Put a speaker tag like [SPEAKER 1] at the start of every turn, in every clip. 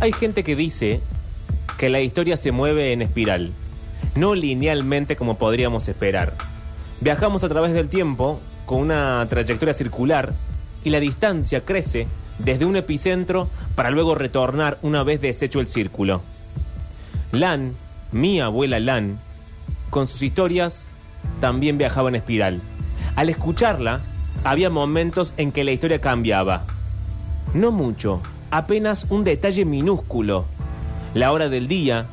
[SPEAKER 1] Hay gente que dice que la historia se mueve en espiral, no linealmente como podríamos esperar. Viajamos a través del tiempo con una trayectoria circular y la distancia crece desde un epicentro para luego retornar una vez deshecho el círculo. Lan, mi abuela Lan, con sus historias también viajaba en espiral. Al escucharla, había momentos en que la historia cambiaba. No mucho, apenas un detalle minúsculo. La hora del día,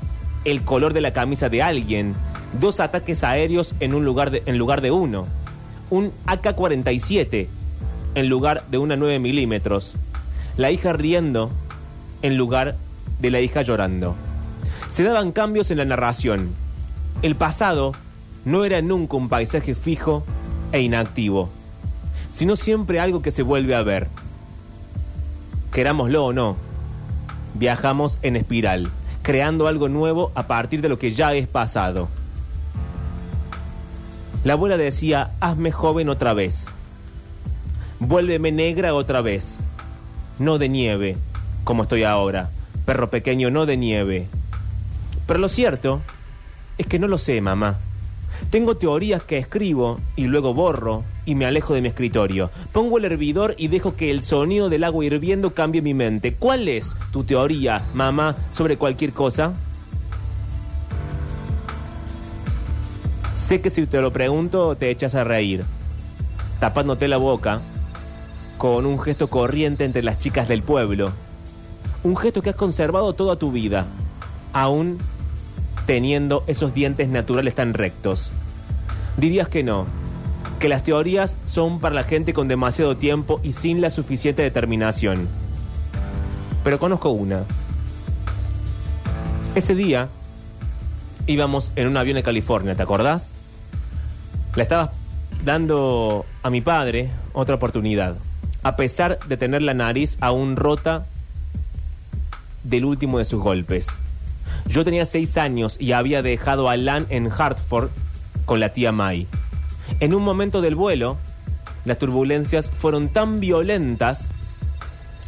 [SPEAKER 1] el color de la camisa de alguien, dos ataques aéreos en, un lugar en lugar de uno, un AK-47 en lugar de una 9 milímetros, la hija riendo en lugar de la hija llorando. Se daban cambios en la narración. El pasado no era nunca un paisaje fijo e inactivo, sino siempre algo que se vuelve a ver. Querámoslo o no, viajamos en espiral, creando algo nuevo a partir de lo que ya es pasado. La abuela decía, hazme joven otra vez, vuélveme negra otra vez, no de nieve, como estoy ahora, perro pequeño, no de nieve. Pero lo cierto es que no lo sé, mamá. Tengo teorías que escribo y luego borro y me alejo de mi escritorio. Pongo el hervidor y dejo que el sonido del agua hirviendo cambie mi mente. ¿Cuál es tu teoría, mamá, sobre cualquier cosa? Sé que si te lo pregunto te echas a reír, tapándote la boca con un gesto corriente entre las chicas del pueblo. Un gesto que has conservado toda tu vida, aún teniendo esos dientes naturales tan rectos. Dirías que no, que las teorías son para la gente con demasiado tiempo y sin la suficiente determinación. Pero conozco una. Ese día íbamos en un avión de California, ¿te acordás? Le estabas dando a mi padre otra oportunidad, a pesar de tener la nariz aún rota del último de sus golpes. Yo tenía seis años y había dejado a Lan en Hartford con la tía May. En un momento del vuelo, las turbulencias fueron tan violentas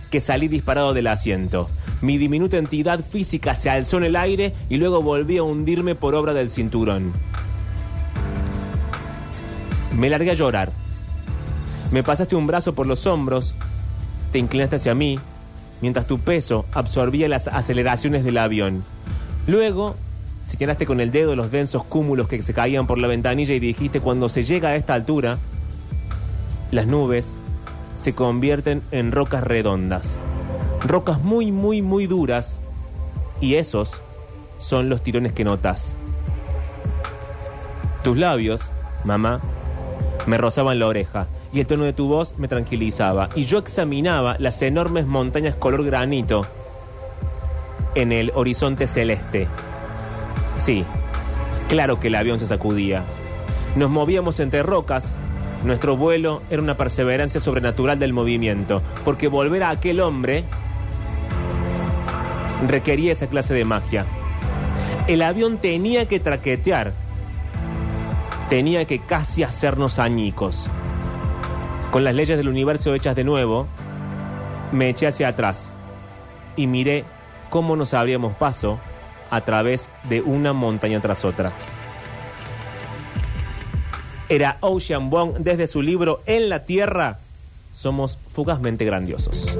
[SPEAKER 1] que salí disparado del asiento. Mi diminuta entidad física se alzó en el aire y luego volví a hundirme por obra del cinturón. Me largué a llorar. Me pasaste un brazo por los hombros, te inclinaste hacia mí, mientras tu peso absorbía las aceleraciones del avión. Luego, señalaste con el dedo los densos cúmulos que se caían por la ventanilla y dijiste, cuando se llega a esta altura, las nubes se convierten en rocas redondas. Rocas muy, muy, muy duras. Y esos son los tirones que notas. Tus labios, mamá, me rozaban la oreja y el tono de tu voz me tranquilizaba. Y yo examinaba las enormes montañas color granito en el horizonte celeste. Sí, claro que el avión se sacudía. Nos movíamos entre rocas. Nuestro vuelo era una perseverancia sobrenatural del movimiento, porque volver a aquel hombre requería esa clase de magia. El avión tenía que traquetear, tenía que casi hacernos añicos. Con las leyes del universo hechas de nuevo, me eché hacia atrás y miré cómo nos abríamos paso a través de una montaña tras otra. Era Ocean Bong desde su libro En la Tierra, somos fugazmente grandiosos.